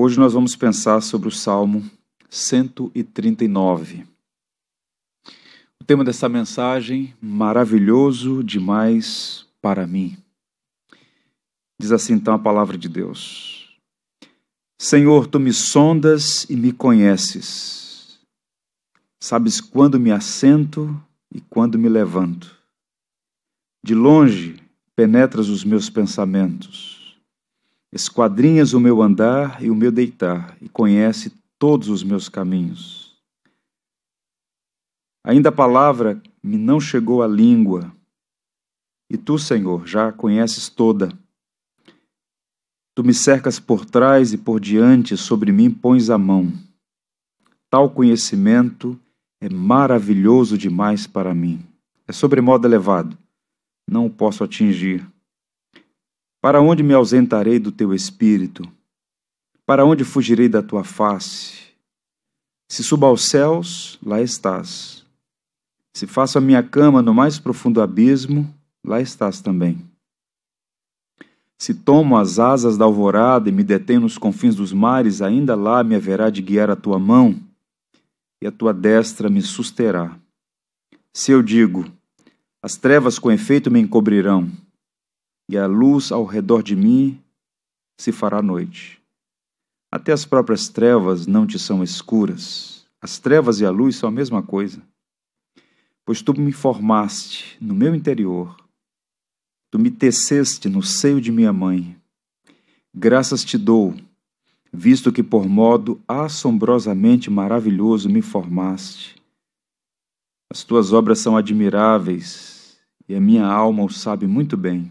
Hoje nós vamos pensar sobre o Salmo 139. O tema dessa mensagem, maravilhoso demais para mim. Diz assim então a palavra de Deus: Senhor, tu me sondas e me conheces. Sabes quando me assento e quando me levanto. De longe penetras os meus pensamentos Esquadrinhas o meu andar e o meu deitar, e conhece todos os meus caminhos. Ainda a palavra me não chegou à língua, e tu, Senhor, já a conheces toda. Tu me cercas por trás e por diante, sobre mim pões a mão. Tal conhecimento é maravilhoso demais para mim. É sobremodo elevado, não o posso atingir. Para onde me ausentarei do teu espírito? Para onde fugirei da tua face? Se suba aos céus, lá estás. Se faço a minha cama no mais profundo abismo, lá estás também. Se tomo as asas da alvorada e me detenho nos confins dos mares, ainda lá me haverá de guiar a tua mão e a tua destra me susterá. Se eu digo, as trevas com efeito me encobrirão, e a luz ao redor de mim se fará noite. Até as próprias trevas não te são escuras. As trevas e a luz são a mesma coisa. Pois tu me formaste no meu interior, tu me teceste no seio de minha mãe. Graças te dou, visto que por modo assombrosamente maravilhoso me formaste. As tuas obras são admiráveis e a minha alma o sabe muito bem.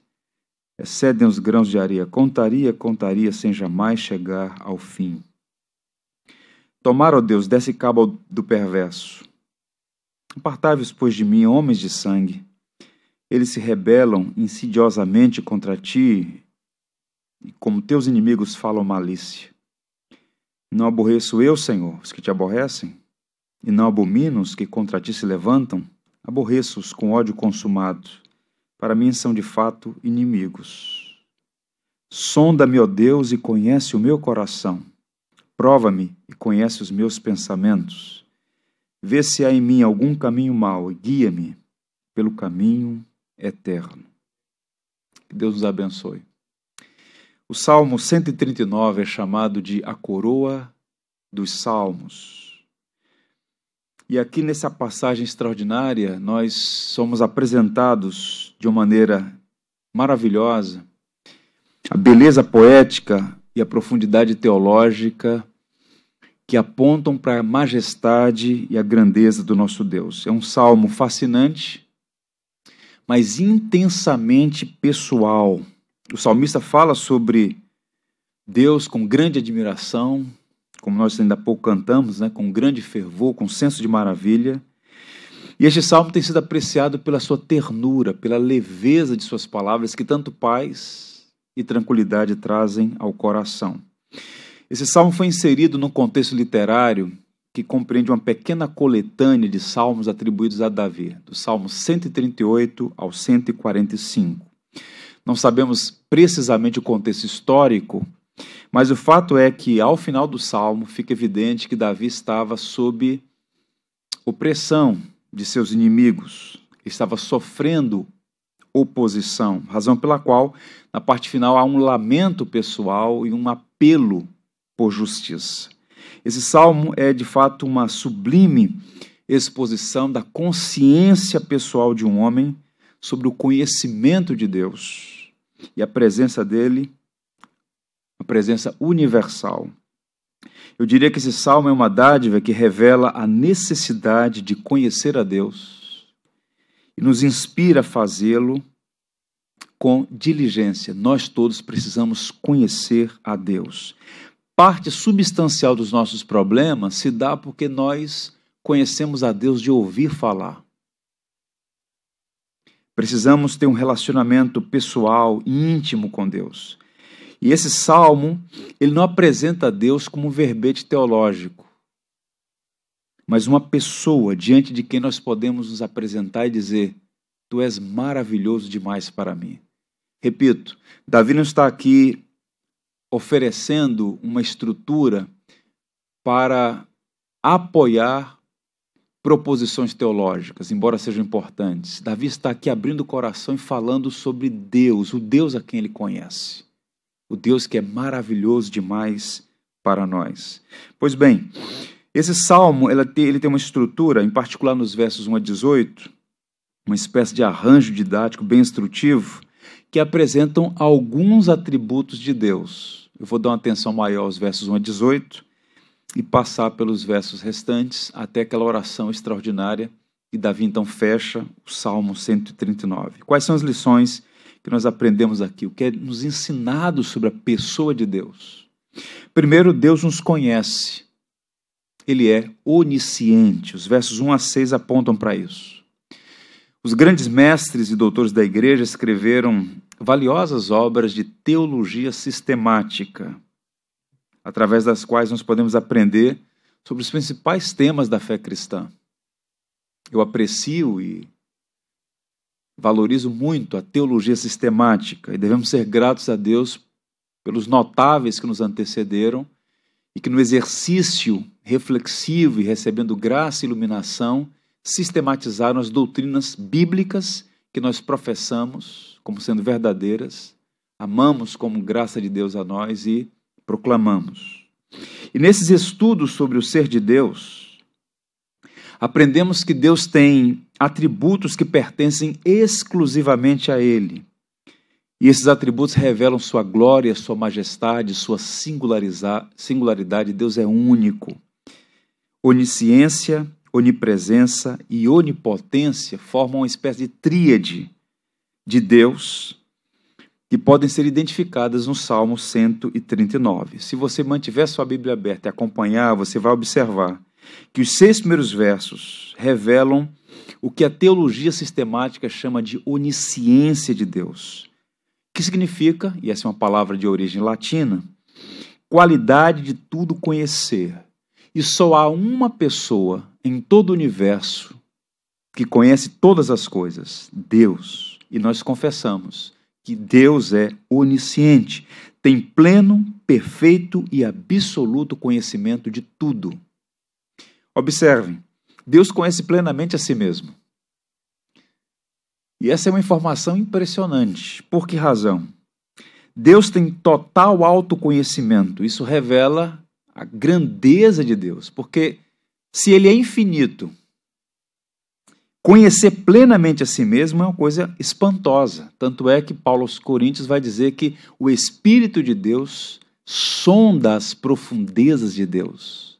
excedem os grãos de areia. Contaria, contaria, sem jamais chegar ao fim. Tomar, ó Deus, desse cabo do perverso. Apartai-vos, pois, de mim, homens de sangue. Eles se rebelam insidiosamente contra ti, e como teus inimigos falam malícia. Não aborreço eu, Senhor, os que te aborrecem, e não abomino os que contra ti se levantam. Aborreço-os com ódio consumado para mim são de fato inimigos. Sonda-me, ó Deus, e conhece o meu coração. Prova-me e conhece os meus pensamentos. Vê se há em mim algum caminho mau e guia-me pelo caminho eterno. Que Deus nos abençoe. O Salmo 139 é chamado de a coroa dos salmos. E aqui nessa passagem extraordinária, nós somos apresentados de uma maneira maravilhosa a beleza poética e a profundidade teológica que apontam para a majestade e a grandeza do nosso Deus. É um salmo fascinante, mas intensamente pessoal. O salmista fala sobre Deus com grande admiração, como nós ainda há pouco cantamos, né, com grande fervor, com senso de maravilha. E este salmo tem sido apreciado pela sua ternura, pela leveza de suas palavras, que tanto paz e tranquilidade trazem ao coração. Esse salmo foi inserido num contexto literário que compreende uma pequena coletânea de salmos atribuídos a Davi, do Salmo 138 ao 145. Não sabemos precisamente o contexto histórico mas o fato é que, ao final do salmo, fica evidente que Davi estava sob opressão de seus inimigos, estava sofrendo oposição, razão pela qual, na parte final, há um lamento pessoal e um apelo por justiça. Esse salmo é, de fato, uma sublime exposição da consciência pessoal de um homem sobre o conhecimento de Deus e a presença dele uma presença universal. Eu diria que esse salmo é uma dádiva que revela a necessidade de conhecer a Deus e nos inspira a fazê-lo com diligência. Nós todos precisamos conhecer a Deus. parte substancial dos nossos problemas se dá porque nós conhecemos a Deus de ouvir falar. Precisamos ter um relacionamento pessoal, íntimo com Deus. E esse salmo, ele não apresenta a Deus como um verbete teológico, mas uma pessoa diante de quem nós podemos nos apresentar e dizer: Tu és maravilhoso demais para mim. Repito, Davi não está aqui oferecendo uma estrutura para apoiar proposições teológicas, embora sejam importantes. Davi está aqui abrindo o coração e falando sobre Deus, o Deus a quem ele conhece. O Deus que é maravilhoso demais para nós. Pois bem, esse salmo ele tem, uma estrutura, em particular nos versos 1 a 18, uma espécie de arranjo didático bem instrutivo, que apresentam alguns atributos de Deus. Eu vou dar uma atenção maior aos versos 1 a 18 e passar pelos versos restantes até aquela oração extraordinária e Davi então fecha o Salmo 139. Quais são as lições que nós aprendemos aqui? O que é nos ensinado sobre a pessoa de Deus? Primeiro, Deus nos conhece. Ele é onisciente. Os versos 1 a 6 apontam para isso. Os grandes mestres e doutores da igreja escreveram valiosas obras de teologia sistemática através das quais nós podemos aprender sobre os principais temas da fé cristã. Eu aprecio e valorizo muito a teologia sistemática e devemos ser gratos a Deus pelos notáveis que nos antecederam e que no exercício reflexivo e recebendo graça e iluminação sistematizaram as doutrinas bíblicas que nós professamos como sendo verdadeiras, amamos como graça de Deus a nós e proclamamos. E nesses estudos sobre o ser de Deus, aprendemos que Deus tem atributos que pertencem exclusivamente a Ele. E esses atributos revelam sua glória, sua majestade, sua singularidade. Deus é único. Onisciência, onipresença e onipotência formam uma espécie de tríade de Deus que podem ser identificadas no Salmo 139. Se você mantiver sua Bíblia aberta e acompanhar, você vai observar que os seis primeiros versos revelam o que a teologia sistemática chama de onisciência de Deus, que significa, e essa é uma palavra de origem latina, qualidade de tudo conhecer. E só há uma pessoa em todo o universo que conhece todas as coisas, Deus. E nós confessamos que Deus é onisciente, tem pleno, perfeito e absoluto conhecimento de tudo. Observem, Deus conhece plenamente a si mesmo. E essa é uma informação impressionante. Por que razão? Deus tem total autoconhecimento. Isso revela a grandeza de Deus, porque se ele é infinito, Conhecer plenamente a si mesmo é uma coisa espantosa. Tanto é que Paulo aos Coríntios vai dizer que o Espírito de Deus sonda as profundezas de Deus.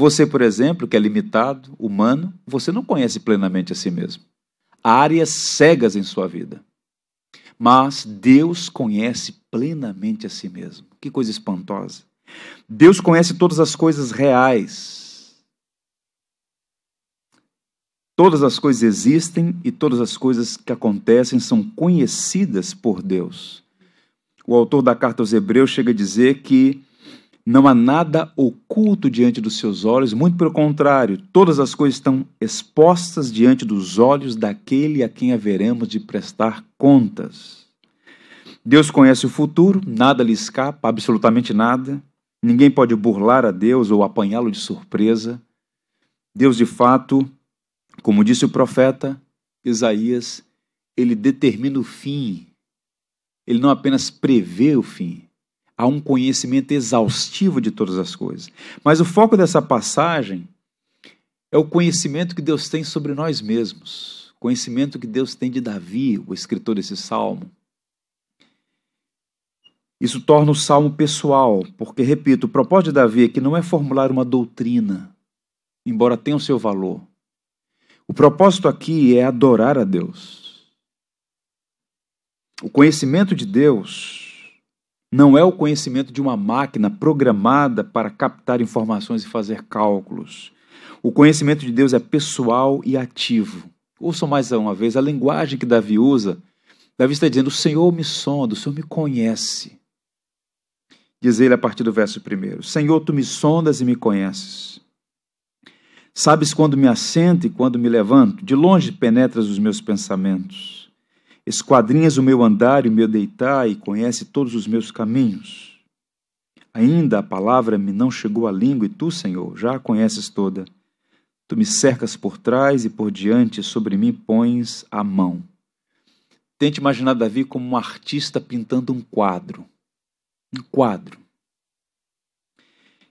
Você, por exemplo, que é limitado, humano, você não conhece plenamente a si mesmo. Há áreas cegas em sua vida. Mas Deus conhece plenamente a si mesmo. Que coisa espantosa. Deus conhece todas as coisas reais Todas as coisas existem e todas as coisas que acontecem são conhecidas por Deus. O autor da carta aos Hebreus chega a dizer que não há nada oculto diante dos seus olhos, muito pelo contrário, todas as coisas estão expostas diante dos olhos daquele a quem haveremos de prestar contas. Deus conhece o futuro, nada lhe escapa, absolutamente nada. Ninguém pode burlar a Deus ou apanhá-lo de surpresa. Deus, de fato, como disse o profeta Isaías, ele determina o fim. Ele não apenas prevê o fim. Há um conhecimento exaustivo de todas as coisas. Mas o foco dessa passagem é o conhecimento que Deus tem sobre nós mesmos. Conhecimento que Deus tem de Davi, o escritor desse salmo. Isso torna o salmo pessoal, porque, repito, o propósito de Davi é que não é formular uma doutrina, embora tenha o seu valor, o propósito aqui é adorar a Deus. O conhecimento de Deus não é o conhecimento de uma máquina programada para captar informações e fazer cálculos. O conhecimento de Deus é pessoal e ativo. Ouçam mais uma vez a linguagem que Davi usa. Davi está dizendo: O Senhor me sonda, o Senhor me conhece. Diz ele a partir do verso 1: Senhor, tu me sondas e me conheces. Sabes quando me assento e quando me levanto, de longe penetras os meus pensamentos. Esquadrinhas o meu andar e o meu deitar e conhece todos os meus caminhos. Ainda a palavra me não chegou à língua e tu, Senhor, já a conheces toda. Tu me cercas por trás e por diante, sobre mim pões a mão. Tente imaginar Davi como um artista pintando um quadro. Um quadro.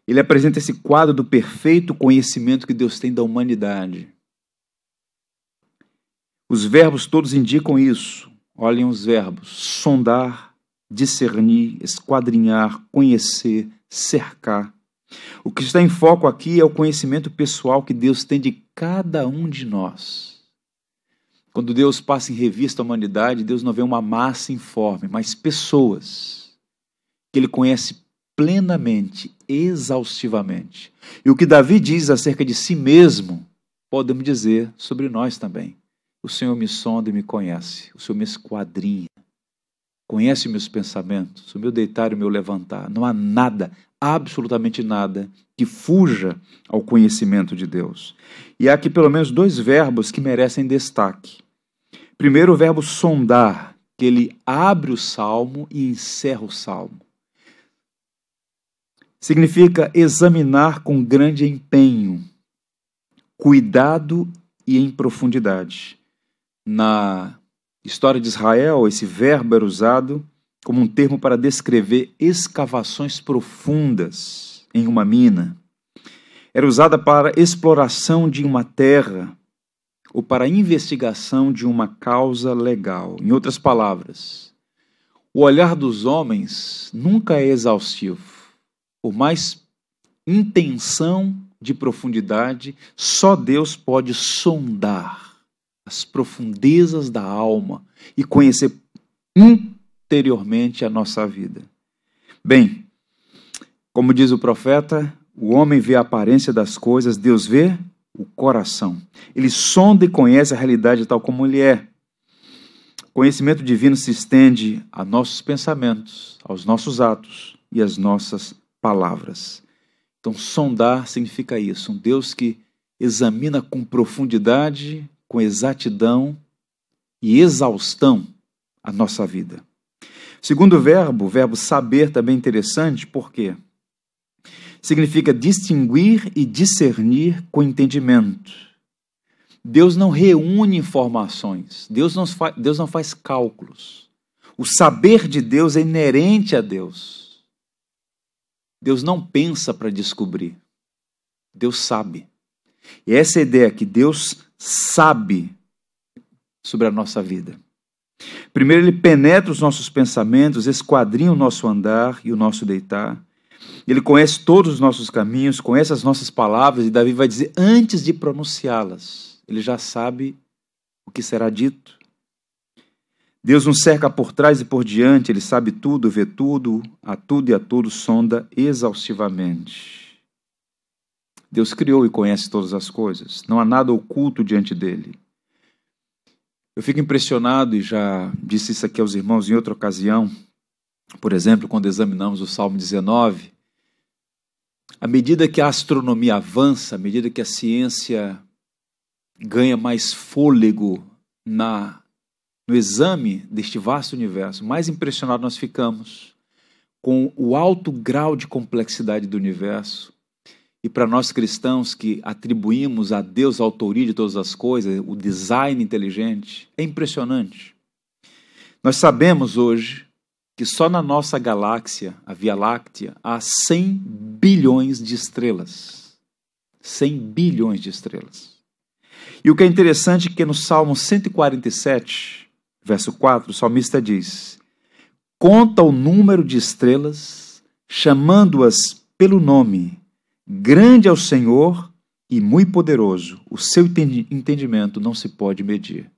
Ele apresenta esse quadro do perfeito conhecimento que Deus tem da humanidade. Os verbos todos indicam isso. Olhem os verbos: sondar, discernir, esquadrinhar, conhecer, cercar. O que está em foco aqui é o conhecimento pessoal que Deus tem de cada um de nós. Quando Deus passa em revista a humanidade, Deus não vê uma massa informe, mas pessoas que Ele conhece plenamente, exaustivamente. E o que Davi diz acerca de si mesmo, podemos dizer sobre nós também. O Senhor me sonda e me conhece. O Senhor me esquadrinha. Conhece meus pensamentos, o meu deitar e o meu levantar. Não há nada, absolutamente nada, que fuja ao conhecimento de Deus. E há aqui pelo menos dois verbos que merecem destaque. Primeiro, o verbo sondar, que ele abre o salmo e encerra o salmo. Significa examinar com grande empenho, cuidado e em profundidade na história de Israel, esse verbo era usado como um termo para descrever escavações profundas em uma mina. Era usada para exploração de uma terra ou para investigação de uma causa legal. Em outras palavras, o olhar dos homens nunca é exaustivo. Por mais intenção de profundidade, só Deus pode sondar as profundezas da alma e conhecer interiormente a nossa vida. Bem, como diz o profeta, o homem vê a aparência das coisas, Deus vê o coração. Ele sonda e conhece a realidade tal como ele é. O conhecimento divino se estende a nossos pensamentos, aos nossos atos e às nossas palavras. Então, sondar significa isso, um Deus que examina com profundidade com exatidão e exaustão a nossa vida. Segundo verbo, o verbo saber também é interessante, por quê? Significa distinguir e discernir com entendimento. Deus não reúne informações, Deus não, faz, Deus não faz cálculos. O saber de Deus é inerente a Deus. Deus não pensa para descobrir, Deus sabe. E essa é ideia que Deus sabe sobre a nossa vida. Primeiro, ele penetra os nossos pensamentos, esquadrinha o nosso andar e o nosso deitar. Ele conhece todos os nossos caminhos, conhece as nossas palavras, e Davi vai dizer antes de pronunciá-las. Ele já sabe o que será dito. Deus nos cerca por trás e por diante, ele sabe tudo, vê tudo, a tudo e a tudo sonda exaustivamente. Deus criou e conhece todas as coisas. Não há nada oculto diante dele. Eu fico impressionado, e já disse isso aqui aos irmãos em outra ocasião, por exemplo, quando examinamos o Salmo 19. À medida que a astronomia avança, à medida que a ciência ganha mais fôlego na, no exame deste vasto universo, mais impressionado nós ficamos com o alto grau de complexidade do universo, e para nós cristãos que atribuímos a Deus a autoria de todas as coisas, o design inteligente, é impressionante. Nós sabemos hoje que só na nossa galáxia, a Via Láctea, há 100 bilhões de estrelas. 100 bilhões de estrelas. E o que é interessante é que no Salmo 147, verso 4, o salmista diz: Conta o número de estrelas, chamando-as pelo nome Grande é o Senhor e muito poderoso, o seu entendimento não se pode medir.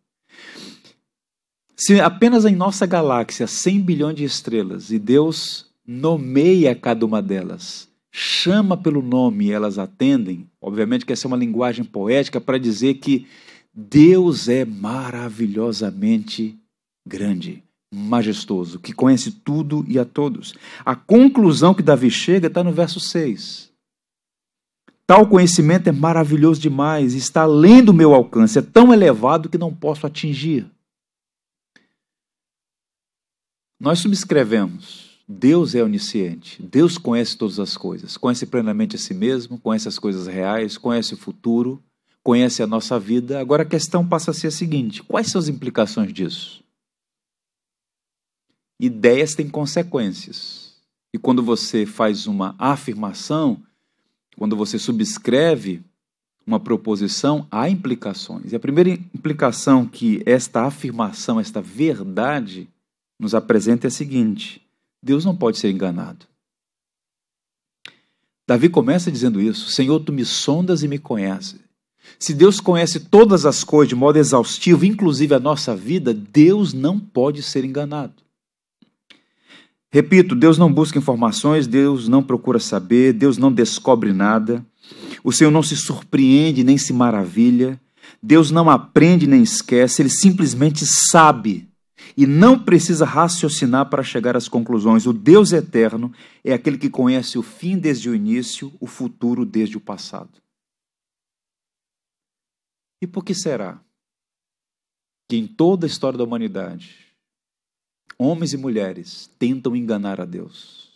Se apenas em nossa galáxia 100 bilhões de estrelas e Deus nomeia cada uma delas, chama pelo nome e elas atendem. Obviamente que essa é uma linguagem poética para dizer que Deus é maravilhosamente grande, majestoso, que conhece tudo e a todos. A conclusão que Davi chega está no verso 6. Tal conhecimento é maravilhoso demais, está além do meu alcance, é tão elevado que não posso atingir. Nós subscrevemos. Deus é onisciente. Deus conhece todas as coisas. Conhece plenamente a si mesmo, conhece as coisas reais, conhece o futuro, conhece a nossa vida. Agora a questão passa a ser a seguinte: quais são as implicações disso? Ideias têm consequências. E quando você faz uma afirmação, quando você subscreve uma proposição, há implicações. E a primeira implicação que esta afirmação, esta verdade, nos apresenta é a seguinte: Deus não pode ser enganado. Davi começa dizendo isso: Senhor, tu me sondas e me conheces. Se Deus conhece todas as coisas de modo exaustivo, inclusive a nossa vida, Deus não pode ser enganado. Repito, Deus não busca informações, Deus não procura saber, Deus não descobre nada. O Senhor não se surpreende nem se maravilha. Deus não aprende nem esquece, ele simplesmente sabe e não precisa raciocinar para chegar às conclusões. O Deus eterno é aquele que conhece o fim desde o início, o futuro desde o passado. E por que será que em toda a história da humanidade, homens e mulheres tentam enganar a Deus?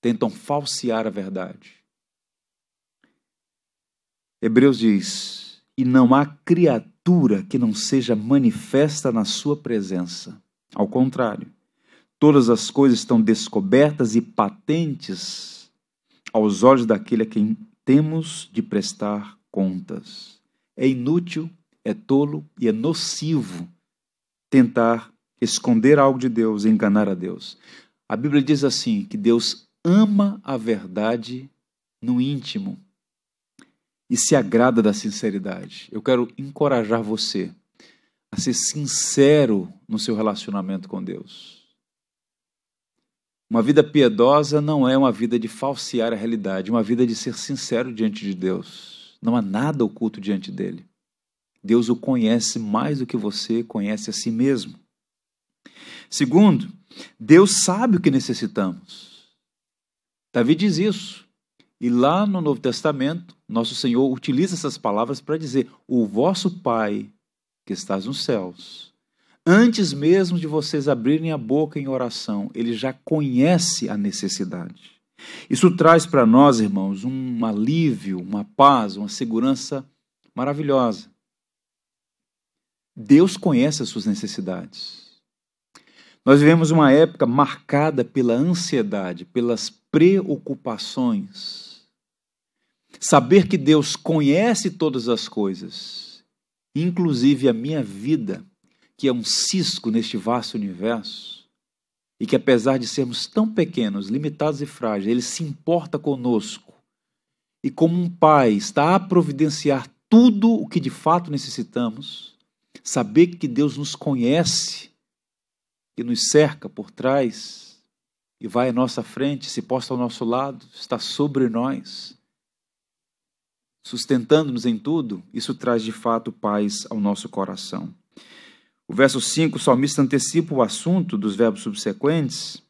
Tentam falsear a verdade? Hebreus diz: e não há criatura que não seja manifesta na sua presença. Ao contrário, todas as coisas estão descobertas e patentes aos olhos daquele a quem temos de prestar contas. É inútil, é tolo e é nocivo tentar esconder algo de Deus, enganar a Deus. A Bíblia diz assim: que Deus ama a verdade no íntimo e se agrada da sinceridade. Eu quero encorajar você a ser sincero no seu relacionamento com Deus. Uma vida piedosa não é uma vida de falsear a realidade, uma vida de ser sincero diante de Deus. Não há nada oculto diante dele. Deus o conhece mais do que você conhece a si mesmo. Segundo, Deus sabe o que necessitamos. Davi diz isso. E lá no Novo Testamento, nosso Senhor utiliza essas palavras para dizer: O vosso Pai que estás nos céus, antes mesmo de vocês abrirem a boca em oração, ele já conhece a necessidade. Isso traz para nós, irmãos, um alívio, uma paz, uma segurança maravilhosa. Deus conhece as suas necessidades. Nós vivemos uma época marcada pela ansiedade, pelas preocupações Saber que Deus conhece todas as coisas, inclusive a minha vida, que é um cisco neste vasto universo, e que apesar de sermos tão pequenos, limitados e frágeis, Ele se importa conosco. E como um pai está a providenciar tudo o que de fato necessitamos, saber que Deus nos conhece, que nos cerca por trás e vai à nossa frente, se posta ao nosso lado, está sobre nós sustentando-nos em tudo, isso traz de fato paz ao nosso coração. O verso 5, o salmista antecipa o assunto dos verbos subsequentes,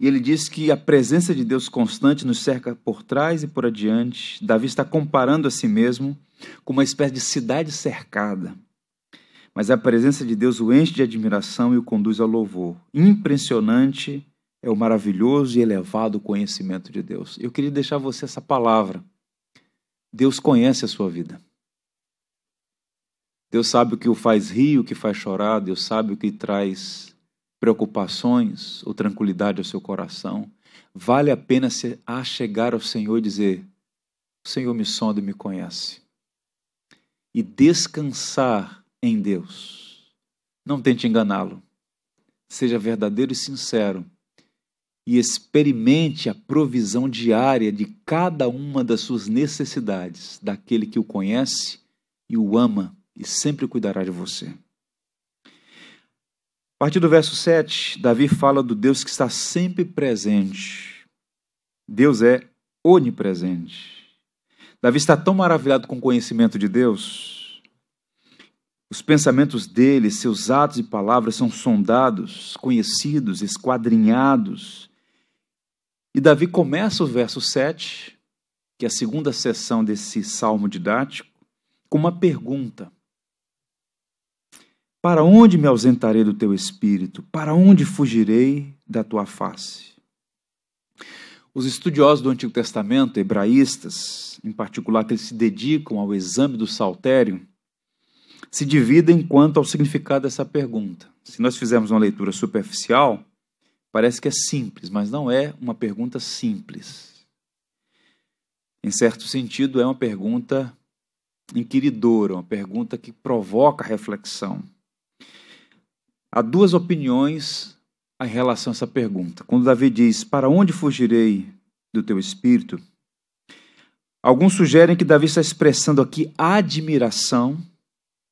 e ele diz que a presença de Deus constante nos cerca por trás e por adiante. Davi está comparando a si mesmo com uma espécie de cidade cercada. Mas a presença de Deus o enche de admiração e o conduz ao louvor. Impressionante é o maravilhoso e elevado conhecimento de Deus. Eu queria deixar você essa palavra Deus conhece a sua vida. Deus sabe o que o faz rir, o que faz chorar, Deus sabe o que traz preocupações ou tranquilidade ao seu coração. Vale a pena se chegar ao Senhor e dizer: O Senhor me sonda e me conhece. E descansar em Deus. Não tente enganá-lo. Seja verdadeiro e sincero e experimente a provisão diária de cada uma das suas necessidades, daquele que o conhece e o ama e sempre cuidará de você. partir do verso 7, Davi fala do Deus que está sempre presente. Deus é onipresente. Davi está tão maravilhado com o conhecimento de Deus. Os pensamentos dele, seus atos e palavras são sondados, conhecidos, esquadrinhados. E Davi começa o verso 7, que é a segunda sessão desse salmo didático, com uma pergunta. Para onde me ausentarei do teu espírito? Para onde fugirei da tua face? Os estudiosos do Antigo Testamento, hebraístas, em particular, que eles se dedicam ao exame do saltério, se dividem quanto ao significado dessa pergunta. Se nós fizermos uma leitura superficial, parece que é simples, mas não é uma pergunta simples. Em certo sentido, é uma pergunta inquiridora, uma pergunta que provoca reflexão. Há duas opiniões em relação a essa pergunta. Quando Davi diz: Para onde fugirei do teu espírito? Alguns sugerem que Davi está expressando aqui admiração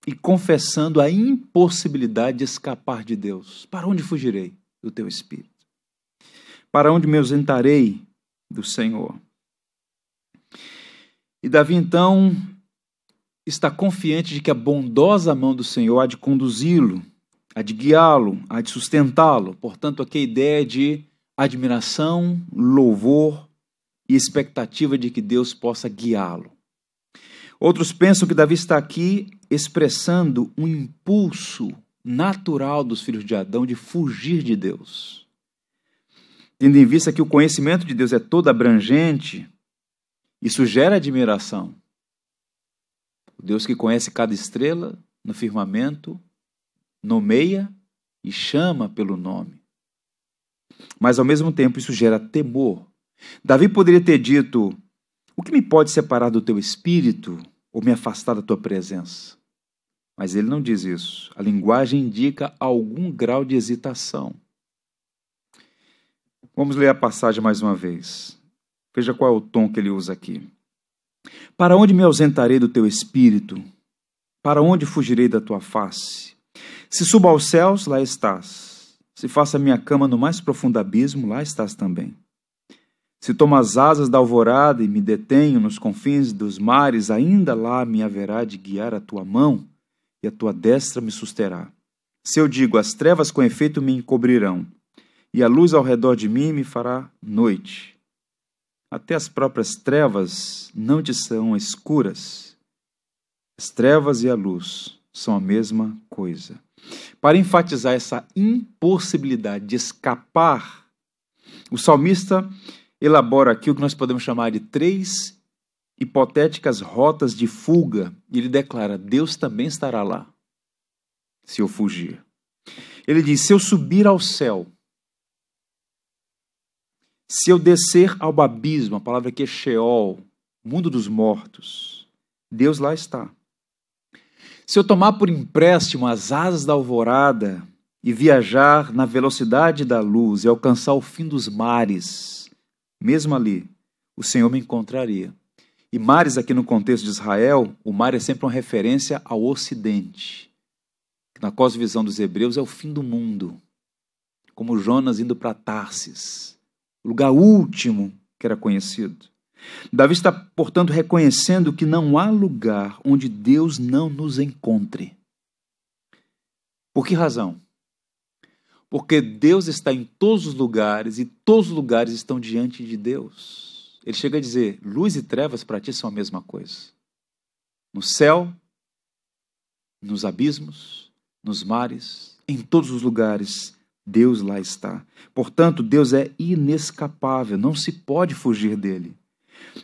e confessando a impossibilidade de escapar de Deus. Para onde fugirei do teu espírito? Para onde me ausentarei do Senhor? E Davi então está confiante de que a bondosa mão do Senhor há de conduzi-lo há de guiá-lo, há de sustentá-lo. Portanto, aqui a ideia de admiração, louvor e expectativa de que Deus possa guiá-lo. Outros pensam que Davi está aqui expressando um impulso natural dos filhos de Adão de fugir de Deus. Tendo em vista que o conhecimento de Deus é todo abrangente, isso gera admiração. O Deus que conhece cada estrela no firmamento, nomeia e chama pelo nome. Mas ao mesmo tempo isso gera temor. Davi poderia ter dito: O que me pode separar do teu espírito ou me afastar da tua presença? Mas ele não diz isso. A linguagem indica algum grau de hesitação. Vamos ler a passagem mais uma vez. Veja qual é o tom que ele usa aqui. Para onde me ausentarei do teu espírito? Para onde fugirei da tua face? Se subo aos céus, lá estás. Se faça minha cama no mais profundo abismo, lá estás também. Se tomo as asas da alvorada e me detenho nos confins dos mares, ainda lá me haverá de guiar a tua mão e a tua destra me susterá. Se eu digo, as trevas com efeito me encobrirão, e a luz ao redor de mim me fará noite. Até as próprias trevas não te são escuras. As trevas e a luz são a mesma coisa. Para enfatizar essa impossibilidade de escapar, o salmista elabora aqui o que nós podemos chamar de três hipotéticas rotas de fuga, e ele declara: Deus também estará lá, se eu fugir. Ele diz: se eu subir ao céu, se eu descer ao abismo, a palavra aqui é Sheol, mundo dos mortos, Deus lá está. Se eu tomar por empréstimo as asas da alvorada e viajar na velocidade da luz e alcançar o fim dos mares, mesmo ali, o Senhor me encontraria. E mares, aqui no contexto de Israel, o mar é sempre uma referência ao Ocidente. Na cosmovisão dos hebreus, é o fim do mundo. Como Jonas indo para Tarsis, o lugar último que era conhecido. Davi está, portanto, reconhecendo que não há lugar onde Deus não nos encontre. Por que razão? Porque Deus está em todos os lugares e todos os lugares estão diante de Deus. Ele chega a dizer: luz e trevas para ti são a mesma coisa. No céu, nos abismos, nos mares, em todos os lugares, Deus lá está. Portanto, Deus é inescapável, não se pode fugir dele.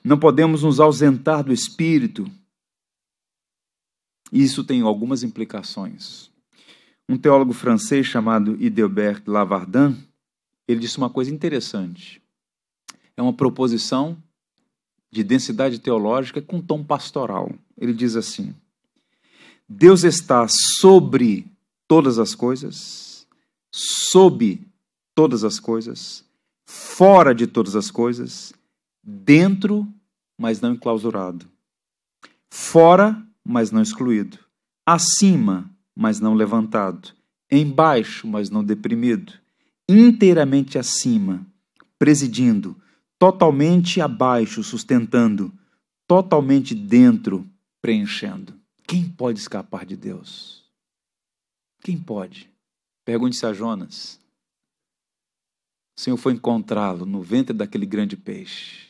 Não podemos nos ausentar do Espírito. Isso tem algumas implicações. Um teólogo francês chamado Idelbert Lavardin, ele disse uma coisa interessante. É uma proposição de densidade teológica com tom pastoral. Ele diz assim: Deus está sobre todas as coisas, sob todas as coisas, fora de todas as coisas dentro, mas não enclausurado, fora, mas não excluído, acima, mas não levantado, embaixo, mas não deprimido, inteiramente acima, presidindo, totalmente abaixo, sustentando, totalmente dentro, preenchendo. Quem pode escapar de Deus? Quem pode? Pergunte-se a Jonas. O Senhor foi encontrá-lo no ventre daquele grande peixe.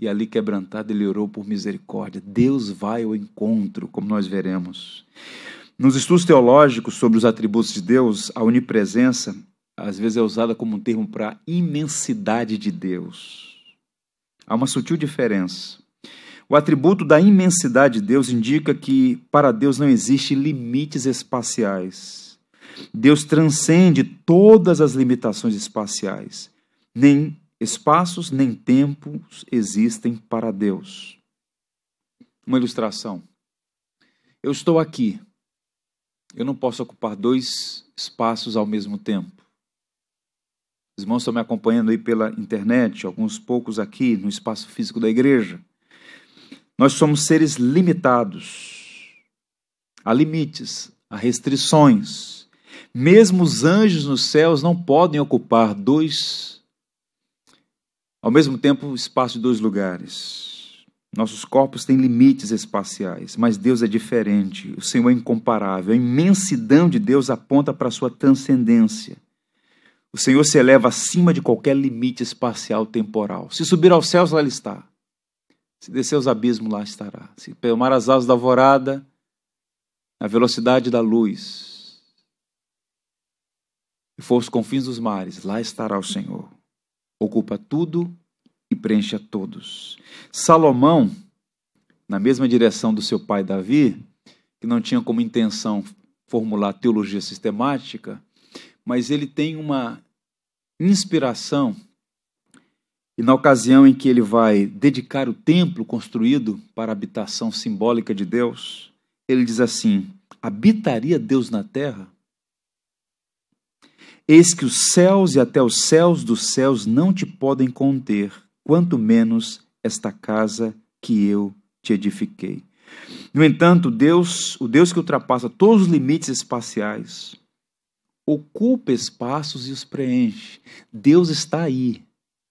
E ali quebrantado, ele orou por misericórdia. Deus vai ao encontro, como nós veremos. Nos estudos teológicos sobre os atributos de Deus, a onipresença às vezes é usada como um termo para imensidade de Deus. Há uma sutil diferença. O atributo da imensidade de Deus indica que para Deus não existem limites espaciais. Deus transcende todas as limitações espaciais. Nem espaços nem tempos existem para Deus. Uma ilustração. Eu estou aqui. Eu não posso ocupar dois espaços ao mesmo tempo. Os irmãos estão me acompanhando aí pela internet, alguns poucos aqui no espaço físico da igreja. Nós somos seres limitados. Há limites, há restrições. Mesmo os anjos nos céus não podem ocupar dois, ao mesmo tempo, espaço de dois lugares. Nossos corpos têm limites espaciais, mas Deus é diferente. O Senhor é incomparável. A imensidão de Deus aponta para a sua transcendência. O Senhor se eleva acima de qualquer limite espacial temporal. Se subir aos céus, lá ele está. Se descer aos abismos, lá estará. Se tomar as asas da alvorada, a velocidade da luz, e for os confins dos mares, lá estará o Senhor. Ocupa tudo e preenche a todos. Salomão, na mesma direção do seu pai Davi, que não tinha como intenção formular teologia sistemática, mas ele tem uma inspiração. E na ocasião em que ele vai dedicar o templo construído para a habitação simbólica de Deus, ele diz assim: Habitaria Deus na terra? Eis que os céus e até os céus dos céus não te podem conter, quanto menos esta casa que eu te edifiquei. No entanto, Deus, o Deus que ultrapassa todos os limites espaciais, ocupa espaços e os preenche. Deus está aí,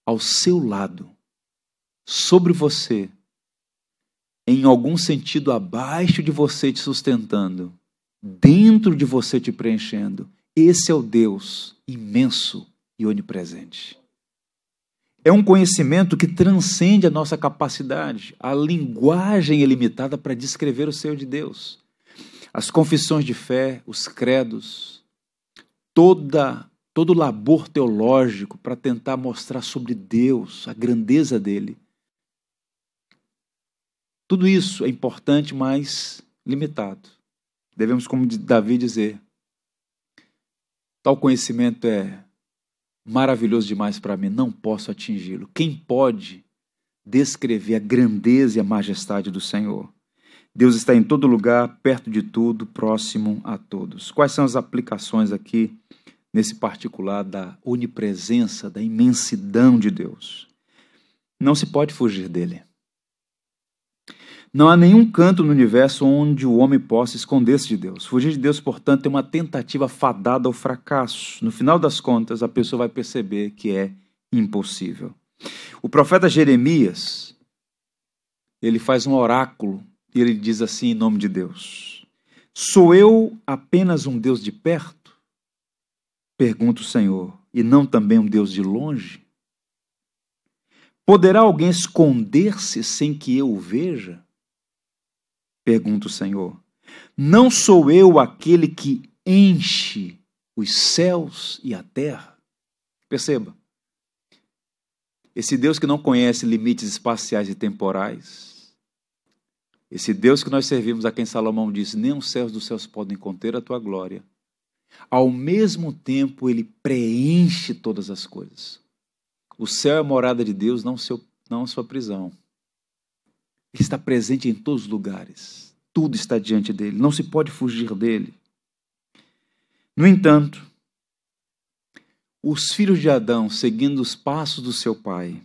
ao seu lado, sobre você, em algum sentido abaixo de você te sustentando, dentro de você te preenchendo. Esse é o Deus imenso e onipresente. É um conhecimento que transcende a nossa capacidade. A linguagem é limitada para descrever o ser de Deus. As confissões de fé, os credos, toda todo labor teológico para tentar mostrar sobre Deus, a grandeza dele. Tudo isso é importante, mas limitado. Devemos, como Davi, dizer: tal conhecimento é maravilhoso demais para mim, não posso atingi-lo. Quem pode descrever a grandeza e a majestade do Senhor? Deus está em todo lugar, perto de tudo, próximo a todos. Quais são as aplicações aqui nesse particular da onipresença, da imensidão de Deus. Não se pode fugir dele. Não há nenhum canto no universo onde o homem possa esconder-se de Deus. Fugir de Deus, portanto, é uma tentativa fadada ao fracasso. No final das contas, a pessoa vai perceber que é impossível. O profeta Jeremias, ele faz um oráculo e ele diz assim em nome de Deus: Sou eu apenas um Deus de perto? Pergunta o Senhor, e não também um Deus de longe? Poderá alguém esconder-se sem que eu o veja? Pergunta o Senhor. Não sou eu aquele que enche os céus e a terra? Perceba. Esse Deus que não conhece limites espaciais e temporais, esse Deus que nós servimos, a quem Salomão disse: Nem os céus dos céus podem conter a tua glória, ao mesmo tempo ele preenche todas as coisas. O céu é a morada de Deus, não, seu, não a sua prisão. Ele está presente em todos os lugares. Tudo está diante dele, não se pode fugir dele. No entanto, os filhos de Adão, seguindo os passos do seu pai,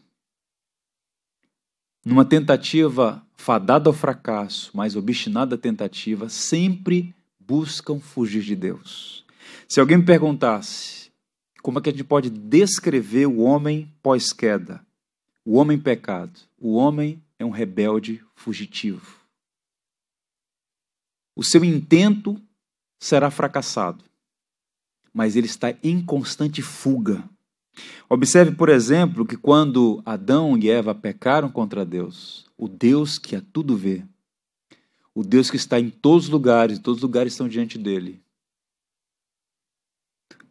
numa tentativa fadada ao fracasso, mas obstinada tentativa, sempre buscam fugir de Deus. Se alguém me perguntasse como é que a gente pode descrever o homem pós-queda, o homem pecado, o homem é um rebelde fugitivo. O seu intento será fracassado, mas ele está em constante fuga. Observe, por exemplo, que quando Adão e Eva pecaram contra Deus, o Deus que a tudo vê, o Deus que está em todos os lugares, todos os lugares estão diante dele.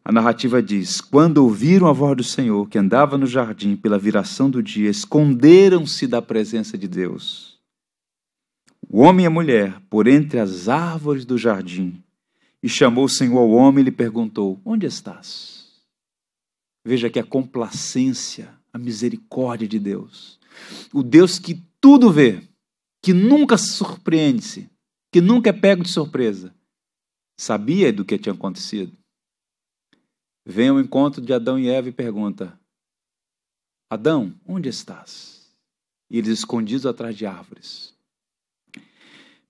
A narrativa diz: Quando ouviram a voz do Senhor, que andava no jardim pela viração do dia, esconderam-se da presença de Deus. O homem e a mulher, por entre as árvores do jardim, e chamou o Senhor ao homem e lhe perguntou: Onde estás? Veja que a complacência, a misericórdia de Deus, o Deus que tudo vê, que nunca surpreende-se, que nunca é pego de surpresa, sabia do que tinha acontecido. Vem ao encontro de Adão e Eva e pergunta: Adão, onde estás? E eles escondidos atrás de árvores.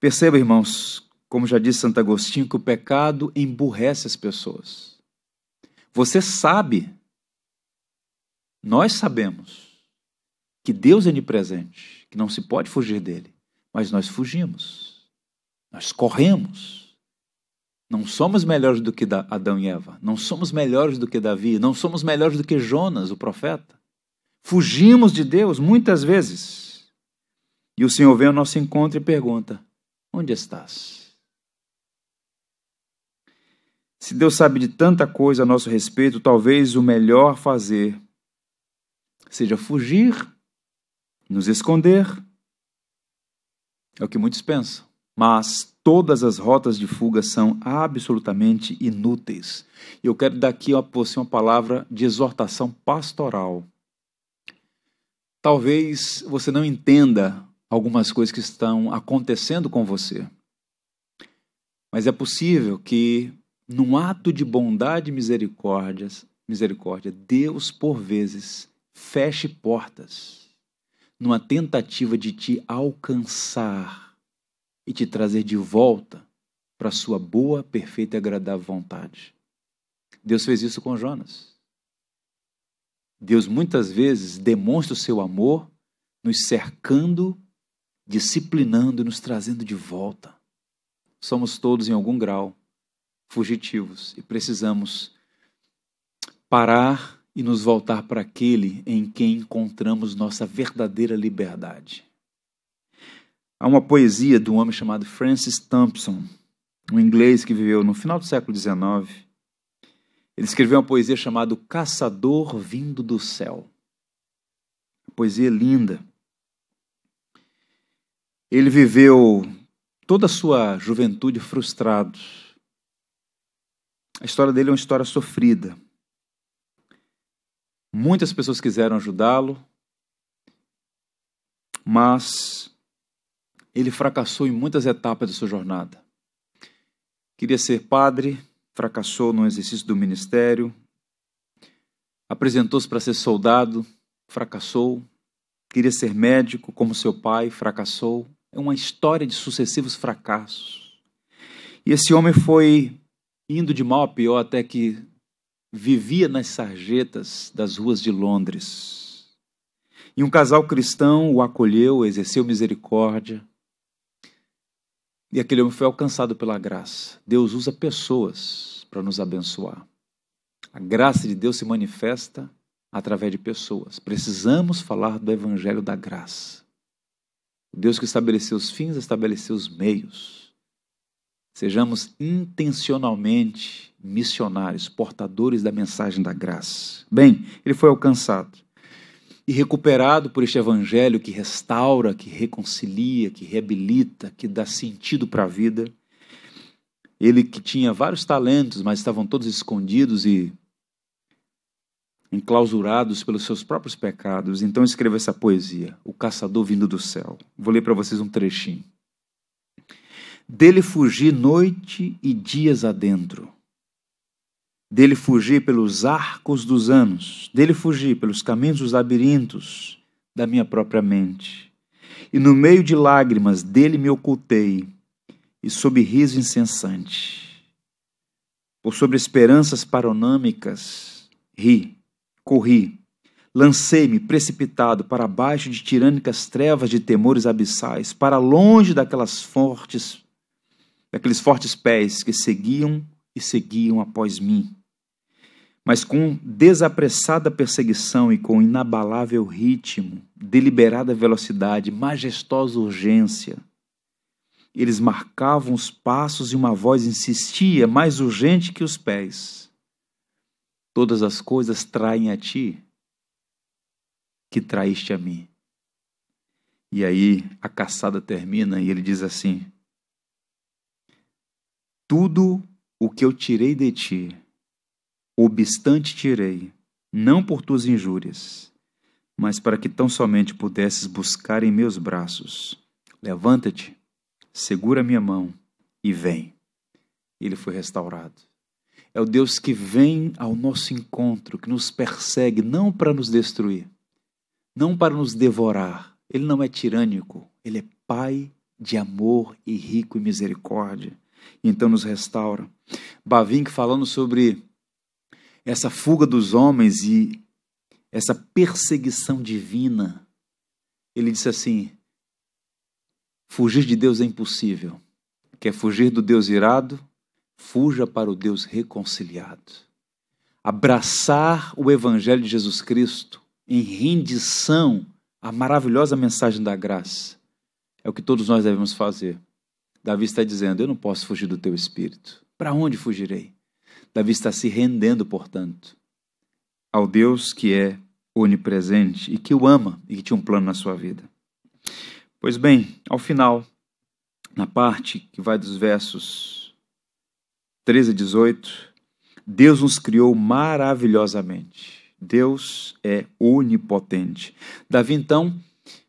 Perceba, irmãos, como já disse Santo Agostinho, que o pecado emburrece as pessoas. Você sabe, nós sabemos, que Deus é onipresente, que não se pode fugir dele, mas nós fugimos, nós corremos. Não somos melhores do que Adão e Eva, não somos melhores do que Davi, não somos melhores do que Jonas, o profeta. Fugimos de Deus muitas vezes. E o Senhor vem ao nosso encontro e pergunta: Onde estás? Se Deus sabe de tanta coisa a nosso respeito, talvez o melhor fazer seja fugir, nos esconder. É o que muitos pensam. Mas todas as rotas de fuga são absolutamente inúteis. Eu quero dar aqui a você uma palavra de exortação pastoral. Talvez você não entenda algumas coisas que estão acontecendo com você. Mas é possível que num ato de bondade e misericórdia, misericórdia, Deus por vezes feche portas numa tentativa de te alcançar e te trazer de volta para a sua boa, perfeita e agradável vontade. Deus fez isso com Jonas. Deus muitas vezes demonstra o seu amor nos cercando, disciplinando e nos trazendo de volta. Somos todos, em algum grau, fugitivos e precisamos parar e nos voltar para aquele em quem encontramos nossa verdadeira liberdade. Há uma poesia de um homem chamado Francis Thompson, um inglês que viveu no final do século XIX. Ele escreveu uma poesia chamada Caçador Vindo do Céu. Poesia linda. Ele viveu toda a sua juventude frustrado a história dele é uma história sofrida. Muitas pessoas quiseram ajudá-lo, mas ele fracassou em muitas etapas da sua jornada. Queria ser padre, fracassou no exercício do ministério. Apresentou-se para ser soldado, fracassou. Queria ser médico, como seu pai, fracassou. É uma história de sucessivos fracassos. E esse homem foi indo de mal a pior até que vivia nas sarjetas das ruas de Londres. E um casal cristão o acolheu, exerceu misericórdia. E aquele homem foi alcançado pela graça. Deus usa pessoas para nos abençoar. A graça de Deus se manifesta através de pessoas. Precisamos falar do evangelho da graça. Deus que estabeleceu os fins, estabeleceu os meios. Sejamos intencionalmente missionários, portadores da mensagem da graça. Bem, ele foi alcançado e recuperado por este evangelho que restaura, que reconcilia, que reabilita, que dá sentido para a vida. Ele que tinha vários talentos, mas estavam todos escondidos e enclausurados pelos seus próprios pecados. Então escreveu essa poesia, O Caçador Vindo do Céu. Vou ler para vocês um trechinho dele fugir noite e dias adentro, dele fugir pelos arcos dos anos, dele fugir pelos caminhos dos labirintos da minha própria mente. E no meio de lágrimas dele me ocultei, e sob riso incessante. ou sobre esperanças paronâmicas, ri, corri, lancei-me precipitado para baixo de tirânicas trevas de temores abissais, para longe daquelas fortes, daqueles fortes pés que seguiam e seguiam após mim. Mas com desapressada perseguição e com inabalável ritmo, deliberada velocidade, majestosa urgência, eles marcavam os passos e uma voz insistia, mais urgente que os pés. Todas as coisas traem a ti, que traíste a mim. E aí a caçada termina e ele diz assim: Tudo o que eu tirei de ti, obstante tirei, não por tuas injúrias, mas para que tão somente pudesses buscar em meus braços. Levanta-te, segura minha mão e vem. Ele foi restaurado. É o Deus que vem ao nosso encontro, que nos persegue, não para nos destruir, não para nos devorar. Ele não é tirânico, ele é Pai de amor e rico em misericórdia. E então nos restaura. Bavinck falando sobre essa fuga dos homens e essa perseguição divina. Ele disse assim: Fugir de Deus é impossível. Quer fugir do Deus irado? Fuja para o Deus reconciliado. Abraçar o Evangelho de Jesus Cristo em rendição à maravilhosa mensagem da graça é o que todos nós devemos fazer. Davi está dizendo: Eu não posso fugir do teu espírito. Para onde fugirei? Davi está se rendendo, portanto, ao Deus que é onipresente e que o ama e que tinha um plano na sua vida. Pois bem, ao final, na parte que vai dos versos 13 a 18, Deus nos criou maravilhosamente. Deus é onipotente. Davi, então,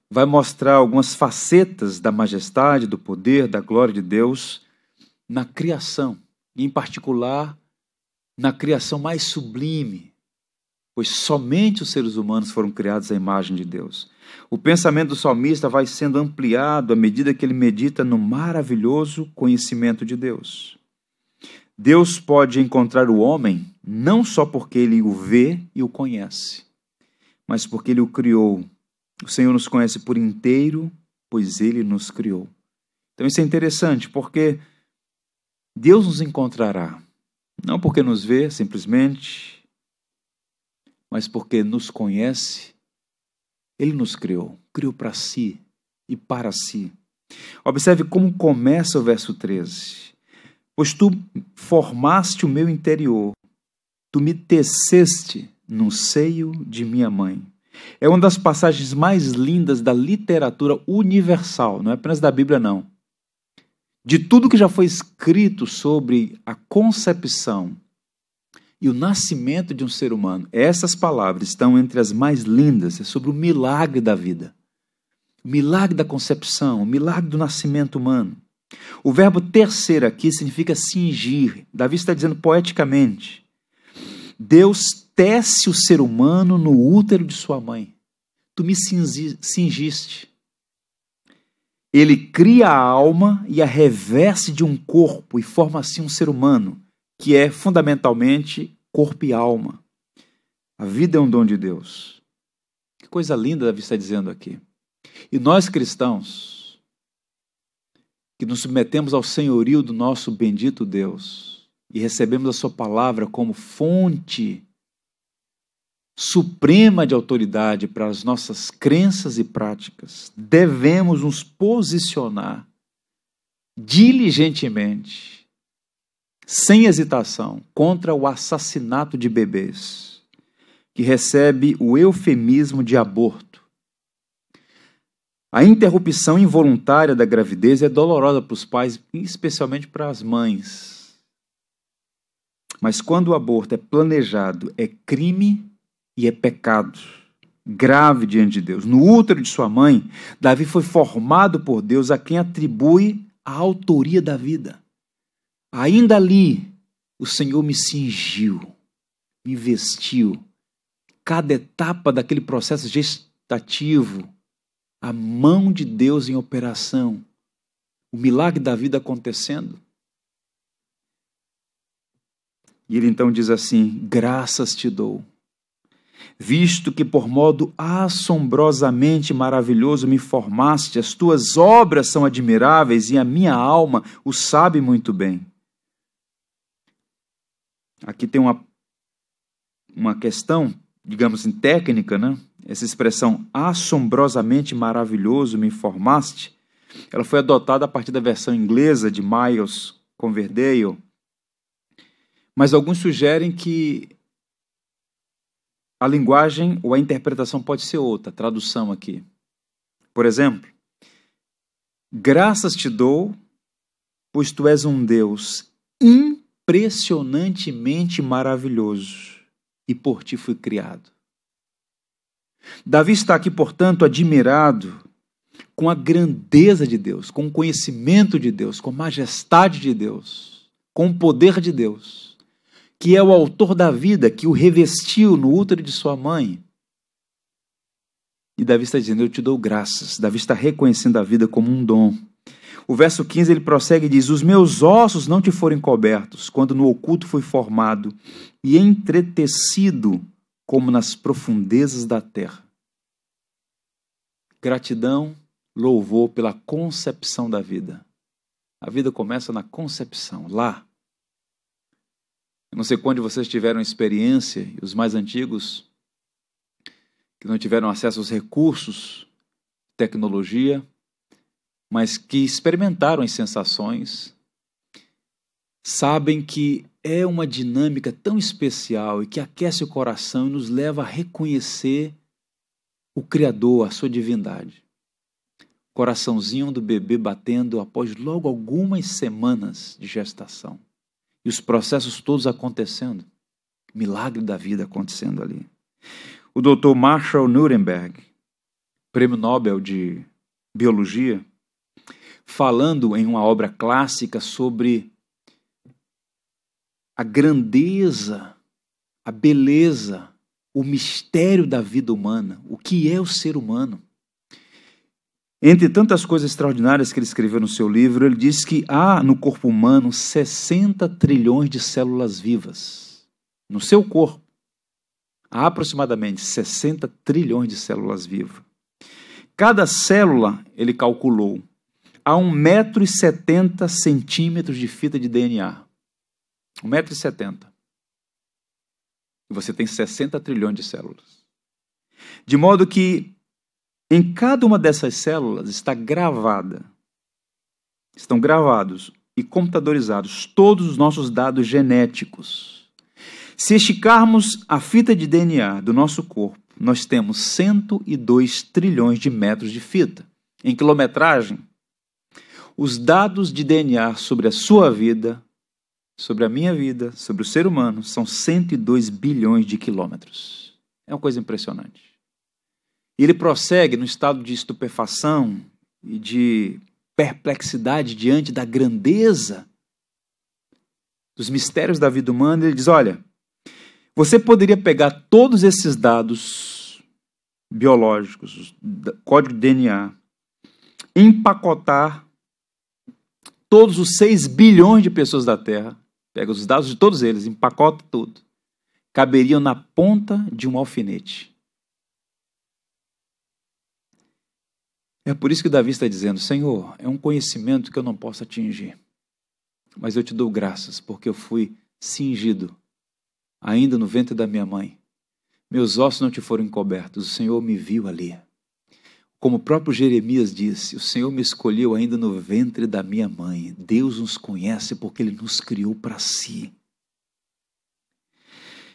vai mostrar algumas facetas da majestade, do poder, da glória de Deus na criação, em particular na criação mais sublime, pois somente os seres humanos foram criados à imagem de Deus. O pensamento do salmista vai sendo ampliado à medida que ele medita no maravilhoso conhecimento de Deus. Deus pode encontrar o homem não só porque ele o vê e o conhece, mas porque ele o criou. O Senhor nos conhece por inteiro, pois ele nos criou. Então isso é interessante, porque Deus nos encontrará, não porque nos vê simplesmente, mas porque nos conhece ele nos criou, criou para si e para si. Observe como começa o verso 13. Pois tu formaste o meu interior, tu me teceste no seio de minha mãe. É uma das passagens mais lindas da literatura universal, não é apenas da Bíblia, não. De tudo que já foi escrito sobre a concepção e o nascimento de um ser humano. Essas palavras estão entre as mais lindas, é sobre o milagre da vida. O milagre da concepção, o milagre do nascimento humano. O verbo terceiro aqui significa cingir. Davi está dizendo poeticamente: Deus tece o ser humano no útero de sua mãe. Tu me cingiste. Ele cria a alma e a reveste de um corpo e forma assim um ser humano que é fundamentalmente corpo e alma. A vida é um dom de Deus. Que coisa linda Davi está dizendo aqui. E nós cristãos, que nos submetemos ao senhorio do nosso bendito Deus e recebemos a Sua palavra como fonte suprema de autoridade para as nossas crenças e práticas, devemos nos posicionar diligentemente sem hesitação, contra o assassinato de bebês, que recebe o eufemismo de aborto. A interrupção involuntária da gravidez é dolorosa para os pais, especialmente para as mães. Mas quando o aborto é planejado, é crime e é pecado grave diante de Deus. No útero de sua mãe, Davi foi formado por Deus a quem atribui a autoria da vida. Ainda ali, o Senhor me cingiu, me vestiu. Cada etapa daquele processo gestativo, a mão de Deus em operação, o milagre da vida acontecendo. E ele então diz assim: Graças te dou, visto que por modo assombrosamente maravilhoso me formaste, as tuas obras são admiráveis e a minha alma o sabe muito bem. Aqui tem uma, uma questão, digamos assim, técnica, né? Essa expressão assombrosamente maravilhoso me formaste, ela foi adotada a partir da versão inglesa de Miles Coverdale, mas alguns sugerem que a linguagem ou a interpretação pode ser outra, tradução aqui. Por exemplo, graças te dou, pois tu és um Deus impressionantemente maravilhoso e por ti fui criado. Davi está aqui, portanto, admirado com a grandeza de Deus, com o conhecimento de Deus, com a majestade de Deus, com o poder de Deus que é o autor da vida, que o revestiu no útero de sua mãe. E Davi está dizendo: Eu te dou graças. Davi está reconhecendo a vida como um dom. O verso 15 ele prossegue e diz: Os meus ossos não te foram cobertos, quando no oculto fui formado e entretecido como nas profundezas da terra. Gratidão, louvor pela concepção da vida. A vida começa na concepção, lá, eu não sei quando vocês tiveram experiência, e os mais antigos, que não tiveram acesso aos recursos, tecnologia, mas que experimentaram as sensações, sabem que é uma dinâmica tão especial e que aquece o coração e nos leva a reconhecer o Criador, a sua divindade. Coraçãozinho do bebê batendo após logo algumas semanas de gestação e os processos todos acontecendo. Milagre da vida acontecendo ali. O doutor Marshall Nuremberg, prêmio Nobel de Biologia, falando em uma obra clássica sobre a grandeza, a beleza, o mistério da vida humana, o que é o ser humano. Entre tantas coisas extraordinárias que ele escreveu no seu livro, ele diz que há no corpo humano 60 trilhões de células vivas. No seu corpo, há aproximadamente 60 trilhões de células vivas. Cada célula, ele calculou, há 1,70m centímetros de fita de DNA. 1,70m. E você tem 60 trilhões de células. De modo que em cada uma dessas células está gravada, estão gravados e computadorizados todos os nossos dados genéticos. Se esticarmos a fita de DNA do nosso corpo, nós temos 102 trilhões de metros de fita. Em quilometragem, os dados de DNA sobre a sua vida, sobre a minha vida, sobre o ser humano, são 102 bilhões de quilômetros. É uma coisa impressionante. E ele prossegue no estado de estupefação e de perplexidade diante da grandeza dos mistérios da vida humana. Ele diz: Olha, você poderia pegar todos esses dados biológicos, código DNA, empacotar todos os 6 bilhões de pessoas da Terra, pega os dados de todos eles, empacota tudo, caberiam na ponta de um alfinete. É por isso que Davi está dizendo: Senhor, é um conhecimento que eu não posso atingir, mas eu te dou graças porque eu fui cingido ainda no ventre da minha mãe. Meus ossos não te foram encobertos, o Senhor me viu ali. Como o próprio Jeremias disse, o Senhor me escolheu ainda no ventre da minha mãe. Deus nos conhece porque Ele nos criou para si.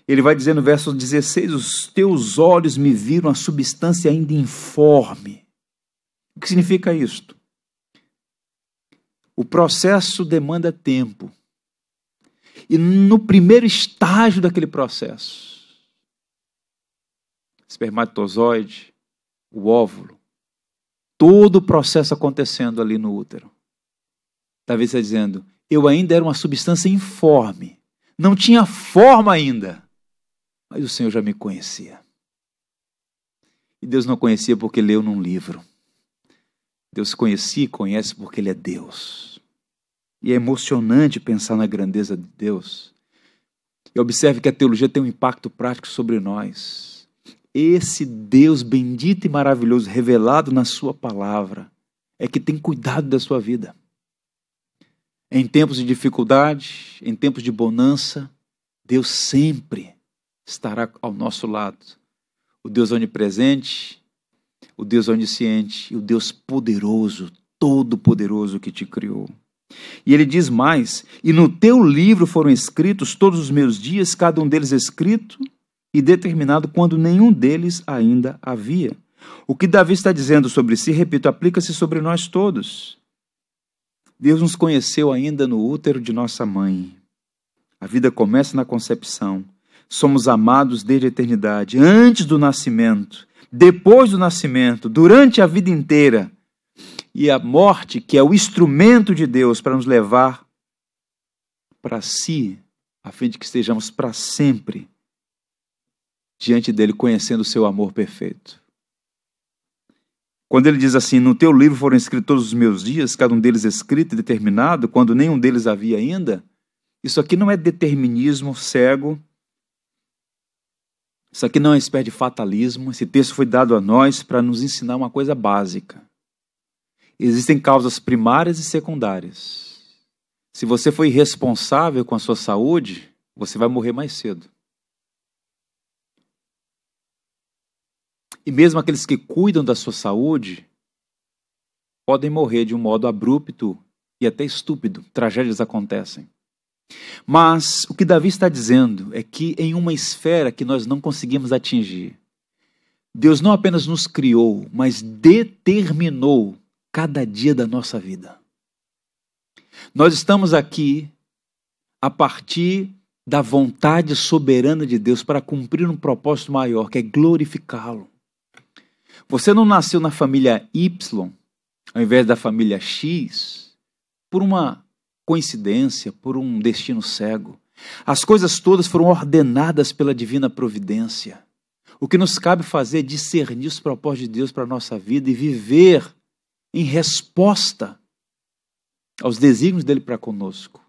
Ele vai dizer no verso 16: Os teus olhos me viram a substância ainda informe. O que significa isto? O processo demanda tempo. E no primeiro estágio daquele processo, espermatozoide, o óvulo, todo o processo acontecendo ali no útero. Talvez está dizendo, eu ainda era uma substância informe, não tinha forma ainda, mas o Senhor já me conhecia. E Deus não conhecia porque leu num livro. Deus conhecia e conhece porque Ele é Deus. E é emocionante pensar na grandeza de Deus. E observe que a teologia tem um impacto prático sobre nós. Esse Deus bendito e maravilhoso revelado na Sua palavra é que tem cuidado da sua vida. Em tempos de dificuldade, em tempos de bonança, Deus sempre estará ao nosso lado. O Deus onipresente, o Deus onisciente o Deus poderoso, todo-poderoso que te criou. E ele diz mais: E no teu livro foram escritos todos os meus dias, cada um deles escrito e determinado quando nenhum deles ainda havia. O que Davi está dizendo sobre si, repito, aplica-se sobre nós todos. Deus nos conheceu ainda no útero de nossa mãe. A vida começa na concepção. Somos amados desde a eternidade, antes do nascimento, depois do nascimento, durante a vida inteira. E a morte, que é o instrumento de Deus para nos levar para si, a fim de que estejamos para sempre diante dele, conhecendo o seu amor perfeito. Quando ele diz assim: No teu livro foram escritos todos os meus dias, cada um deles escrito e determinado, quando nenhum deles havia ainda. Isso aqui não é determinismo cego. Isso aqui não é espécie de fatalismo. Esse texto foi dado a nós para nos ensinar uma coisa básica. Existem causas primárias e secundárias. Se você foi irresponsável com a sua saúde, você vai morrer mais cedo. E mesmo aqueles que cuidam da sua saúde podem morrer de um modo abrupto e até estúpido. Tragédias acontecem. Mas o que Davi está dizendo é que em uma esfera que nós não conseguimos atingir, Deus não apenas nos criou, mas determinou cada dia da nossa vida. Nós estamos aqui a partir da vontade soberana de Deus para cumprir um propósito maior, que é glorificá-lo. Você não nasceu na família Y, ao invés da família X, por uma coincidência, por um destino cego. As coisas todas foram ordenadas pela divina providência. O que nos cabe fazer é discernir os propósitos de Deus para a nossa vida e viver em resposta aos desígnios dele para conosco.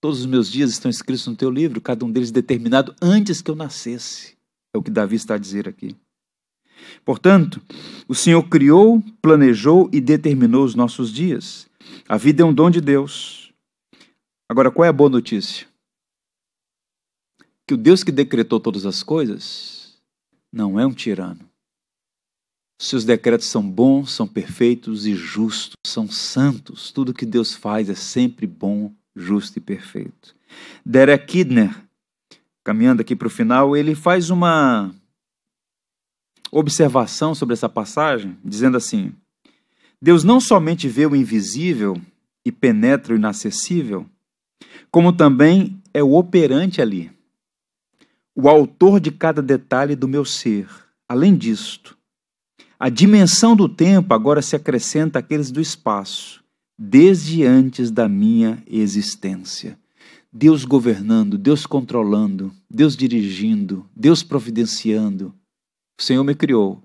Todos os meus dias estão escritos no teu livro, cada um deles determinado antes que eu nascesse. É o que Davi está a dizer aqui. Portanto, o Senhor criou, planejou e determinou os nossos dias. A vida é um dom de Deus. Agora, qual é a boa notícia? Que o Deus que decretou todas as coisas não é um tirano. Seus decretos são bons, são perfeitos e justos, são santos. Tudo que Deus faz é sempre bom, justo e perfeito. Derek Kidner, caminhando aqui para o final, ele faz uma observação sobre essa passagem, dizendo assim: Deus não somente vê o invisível e penetra o inacessível, como também é o operante ali, o autor de cada detalhe do meu ser. Além disto, a dimensão do tempo agora se acrescenta àqueles do espaço, desde antes da minha existência. Deus governando, Deus controlando, Deus dirigindo, Deus providenciando, o Senhor me criou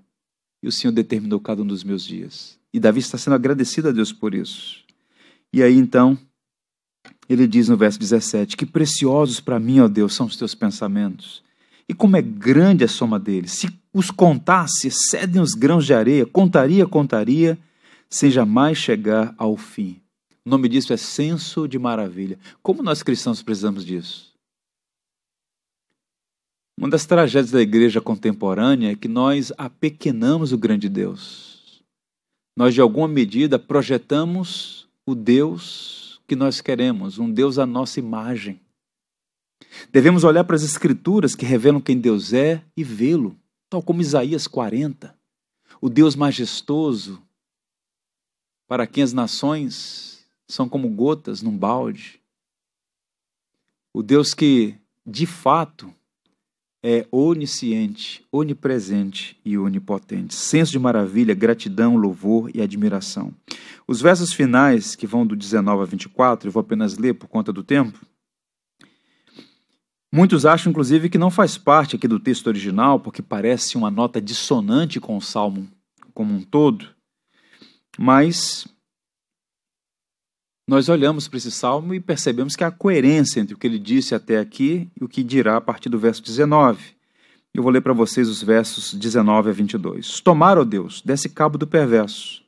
e o Senhor determinou cada um dos meus dias. E Davi está sendo agradecido a Deus por isso. E aí então, ele diz no verso 17: Que preciosos para mim, ó Deus, são os teus pensamentos. E como é grande a soma deles. Se os contasse, excedem os grãos de areia, contaria, contaria, sem jamais chegar ao fim. O nome disso é senso de maravilha. Como nós cristãos precisamos disso? Uma das tragédias da igreja contemporânea é que nós apequenamos o grande Deus. Nós, de alguma medida, projetamos o Deus que nós queremos, um Deus à nossa imagem. Devemos olhar para as Escrituras que revelam quem Deus é e vê-lo, tal como Isaías 40. O Deus majestoso, para quem as nações são como gotas num balde. O Deus que, de fato, é onisciente, onipresente e onipotente. Senso de maravilha, gratidão, louvor e admiração. Os versos finais, que vão do 19 a 24, eu vou apenas ler por conta do tempo. Muitos acham, inclusive, que não faz parte aqui do texto original, porque parece uma nota dissonante com o salmo como um todo, mas nós olhamos para esse salmo e percebemos que há coerência entre o que ele disse até aqui e o que dirá a partir do verso 19. Eu vou ler para vocês os versos 19 a 22. Tomar, ó Deus, desse cabo do perverso.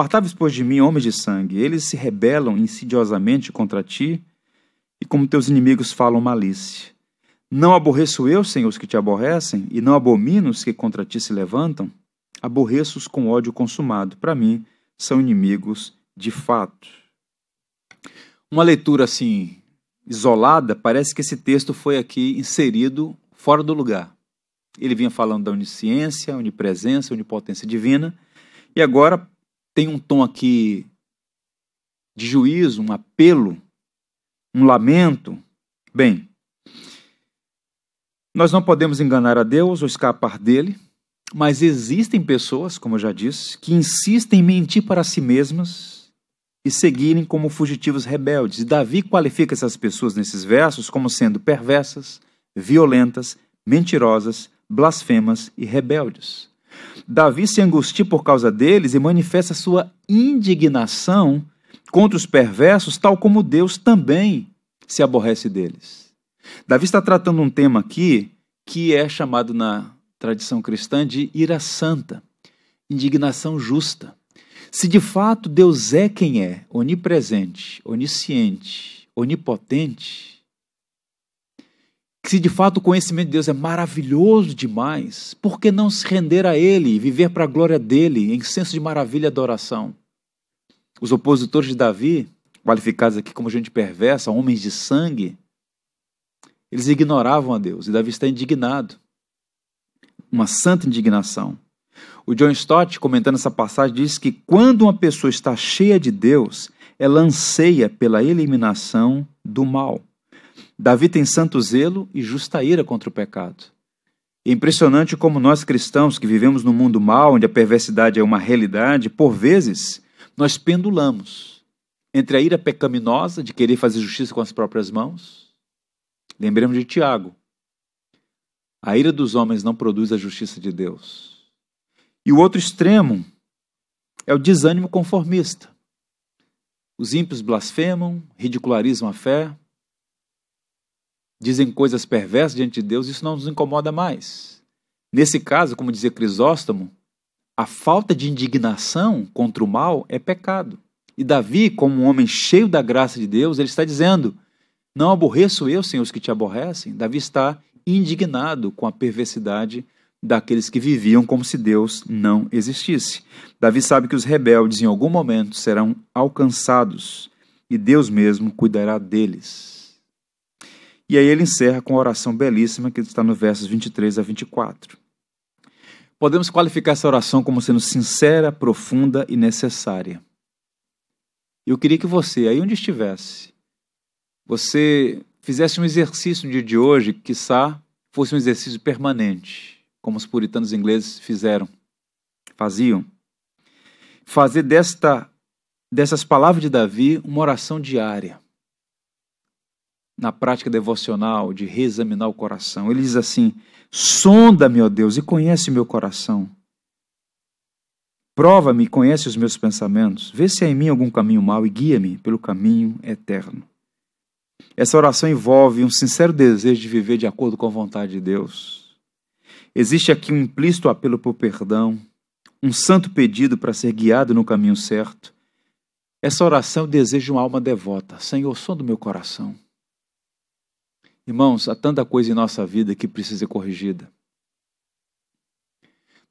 Apartáveis, pois, de mim, homens de sangue. Eles se rebelam insidiosamente contra ti, e como teus inimigos falam malícia. Não aborreço eu, Senhor, os que te aborrecem, e não abomino os que contra ti se levantam? Aborreço-os com ódio consumado. Para mim, são inimigos de fato. Uma leitura assim, isolada, parece que esse texto foi aqui inserido fora do lugar. Ele vinha falando da onisciência, onipresença, onipotência divina, e agora tem um tom aqui de juízo, um apelo, um lamento. Bem, nós não podemos enganar a Deus ou escapar dele, mas existem pessoas, como eu já disse, que insistem em mentir para si mesmas e seguirem como fugitivos rebeldes. E Davi qualifica essas pessoas nesses versos como sendo perversas, violentas, mentirosas, blasfemas e rebeldes. Davi se angustia por causa deles e manifesta sua indignação contra os perversos, tal como Deus também se aborrece deles. Davi está tratando um tema aqui que é chamado na tradição cristã de ira santa, indignação justa. Se de fato Deus é quem é, onipresente, onisciente, onipotente, se de fato o conhecimento de Deus é maravilhoso demais, por que não se render a Ele e viver para a glória dele, em senso de maravilha e adoração? Os opositores de Davi, qualificados aqui como gente perversa, homens de sangue, eles ignoravam a Deus e Davi está indignado. Uma santa indignação. O John Stott, comentando essa passagem, diz que quando uma pessoa está cheia de Deus, ela anseia pela eliminação do mal. Davi tem santo zelo e justa ira contra o pecado. É impressionante como nós cristãos que vivemos num mundo mal, onde a perversidade é uma realidade, por vezes nós pendulamos entre a ira pecaminosa de querer fazer justiça com as próprias mãos. Lembremos de Tiago. A ira dos homens não produz a justiça de Deus. E o outro extremo é o desânimo conformista. Os ímpios blasfemam, ridicularizam a fé, dizem coisas perversas diante de Deus, isso não nos incomoda mais. Nesse caso, como dizia Crisóstomo, a falta de indignação contra o mal é pecado. E Davi, como um homem cheio da graça de Deus, ele está dizendo: Não aborreço eu, Senhor, os que te aborrecem. Davi está indignado com a perversidade daqueles que viviam como se Deus não existisse. Davi sabe que os rebeldes, em algum momento, serão alcançados e Deus mesmo cuidará deles. E aí ele encerra com a oração belíssima que está no versos 23 a 24. Podemos qualificar essa oração como sendo sincera, profunda e necessária. Eu queria que você, aí onde estivesse, você fizesse um exercício no dia de hoje, que quiçá fosse um exercício permanente, como os puritanos ingleses fizeram, faziam. Fazer desta, dessas palavras de Davi uma oração diária na prática devocional, de reexaminar o coração. Ele diz assim: Sonda-me, ó Deus, e conhece meu coração. Prova-me conhece os meus pensamentos. Vê se há em mim algum caminho mau e guia-me pelo caminho eterno. Essa oração envolve um sincero desejo de viver de acordo com a vontade de Deus. Existe aqui um implícito apelo por perdão, um santo pedido para ser guiado no caminho certo. Essa oração é o desejo de uma alma devota. Senhor, som do meu coração. Irmãos, há tanta coisa em nossa vida que precisa ser corrigida.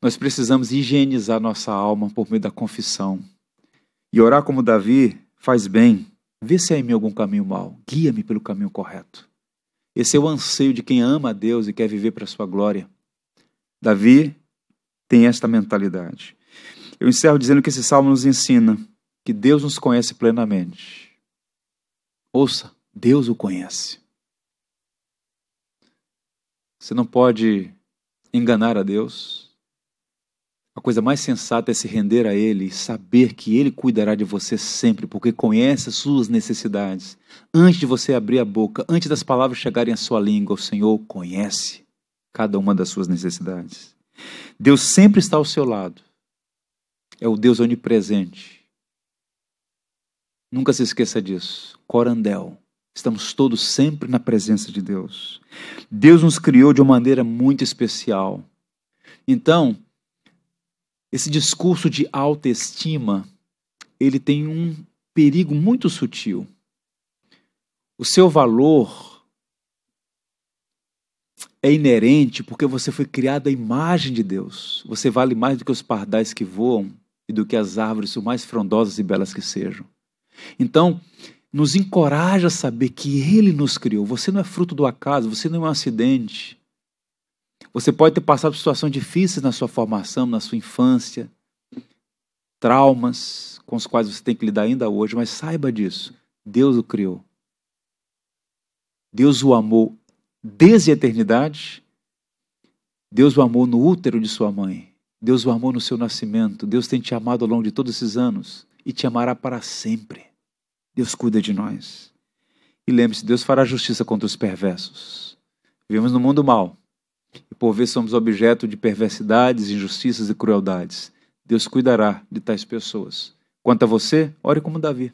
Nós precisamos higienizar nossa alma por meio da confissão. E orar como Davi faz bem. Vê se há em mim algum caminho mau. Guia-me pelo caminho correto. Esse é o anseio de quem ama a Deus e quer viver para a sua glória. Davi tem esta mentalidade. Eu encerro dizendo que esse salmo nos ensina que Deus nos conhece plenamente. Ouça, Deus o conhece. Você não pode enganar a Deus. A coisa mais sensata é se render a Ele e saber que Ele cuidará de você sempre, porque conhece as suas necessidades. Antes de você abrir a boca, antes das palavras chegarem à sua língua, o Senhor conhece cada uma das suas necessidades. Deus sempre está ao seu lado. É o Deus onipresente. Nunca se esqueça disso. Corandel. Estamos todos sempre na presença de Deus. Deus nos criou de uma maneira muito especial. Então, esse discurso de autoestima, ele tem um perigo muito sutil. O seu valor é inerente porque você foi criado à imagem de Deus. Você vale mais do que os pardais que voam e do que as árvores, por mais frondosas e belas que sejam. Então, nos encoraja a saber que Ele nos criou. Você não é fruto do acaso, você não é um acidente. Você pode ter passado por situações difíceis na sua formação, na sua infância, traumas com os quais você tem que lidar ainda hoje, mas saiba disso. Deus o criou. Deus o amou desde a eternidade. Deus o amou no útero de sua mãe. Deus o amou no seu nascimento. Deus tem te amado ao longo de todos esses anos e te amará para sempre. Deus cuida de nós. E lembre-se, Deus fará justiça contra os perversos. Vivemos no mundo mal. E por vezes somos objeto de perversidades, injustiças e crueldades. Deus cuidará de tais pessoas. Quanto a você, ore como Davi.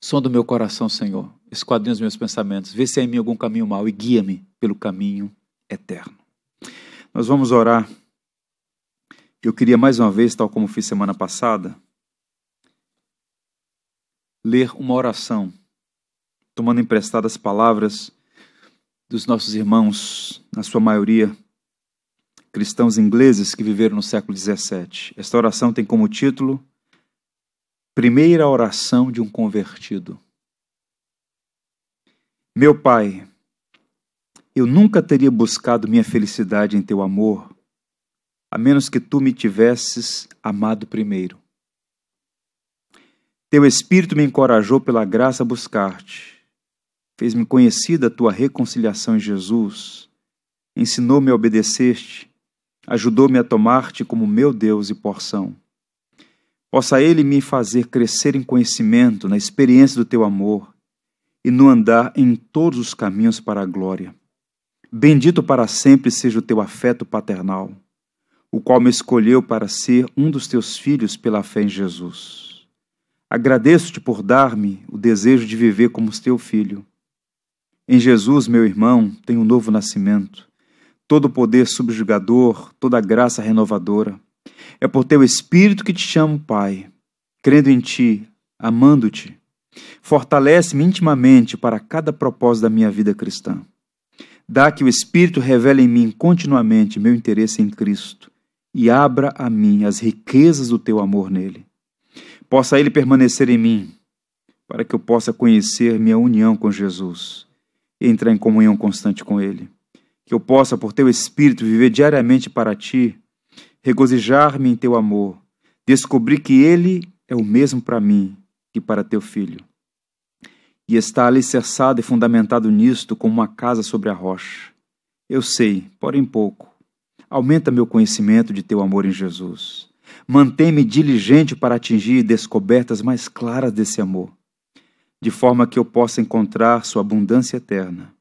Som do meu coração, Senhor. Esquadrinha os meus pensamentos. Vê se há em mim algum caminho mau e guia-me pelo caminho eterno. Nós vamos orar. Eu queria mais uma vez, tal como fiz semana passada, ler uma oração, tomando emprestadas palavras dos nossos irmãos, na sua maioria cristãos ingleses que viveram no século XVII. Esta oração tem como título Primeira Oração de um Convertido. Meu Pai, eu nunca teria buscado minha felicidade em teu amor, a menos que tu me tivesses amado primeiro. Teu Espírito me encorajou pela graça a buscar-te. Fez-me conhecida a tua reconciliação em Jesus. Ensinou-me a obedecer-te. Ajudou-me a tomar-te como meu Deus e porção. Possa Ele me fazer crescer em conhecimento, na experiência do teu amor e no andar em todos os caminhos para a glória. Bendito para sempre seja o teu afeto paternal, o qual me escolheu para ser um dos teus filhos pela fé em Jesus. Agradeço-te por dar-me o desejo de viver como teu filho. Em Jesus, meu irmão, tenho um novo nascimento, todo o poder subjugador, toda a graça renovadora. É por teu Espírito que te chamo, Pai, crendo em ti, amando-te. Fortalece-me intimamente para cada propósito da minha vida cristã. Dá que o Espírito revele em mim continuamente meu interesse em Cristo e abra a mim as riquezas do teu amor nele possa ele permanecer em mim, para que eu possa conhecer minha união com Jesus e entrar em comunhão constante com ele. Que eu possa, por teu Espírito, viver diariamente para ti, regozijar-me em teu amor, descobrir que ele é o mesmo para mim que para teu filho. E está alicerçado e fundamentado nisto como uma casa sobre a rocha. Eu sei, porém pouco. Aumenta meu conhecimento de teu amor em Jesus. Mantém-me diligente para atingir descobertas mais claras desse amor, de forma que eu possa encontrar sua abundância eterna.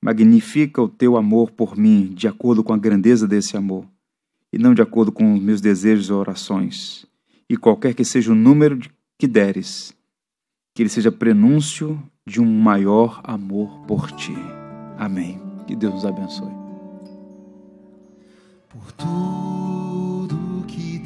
Magnifica o teu amor por mim, de acordo com a grandeza desse amor, e não de acordo com os meus desejos ou orações. E qualquer que seja o número que deres, que ele seja prenúncio de um maior amor por ti. Amém. Que Deus nos abençoe. Por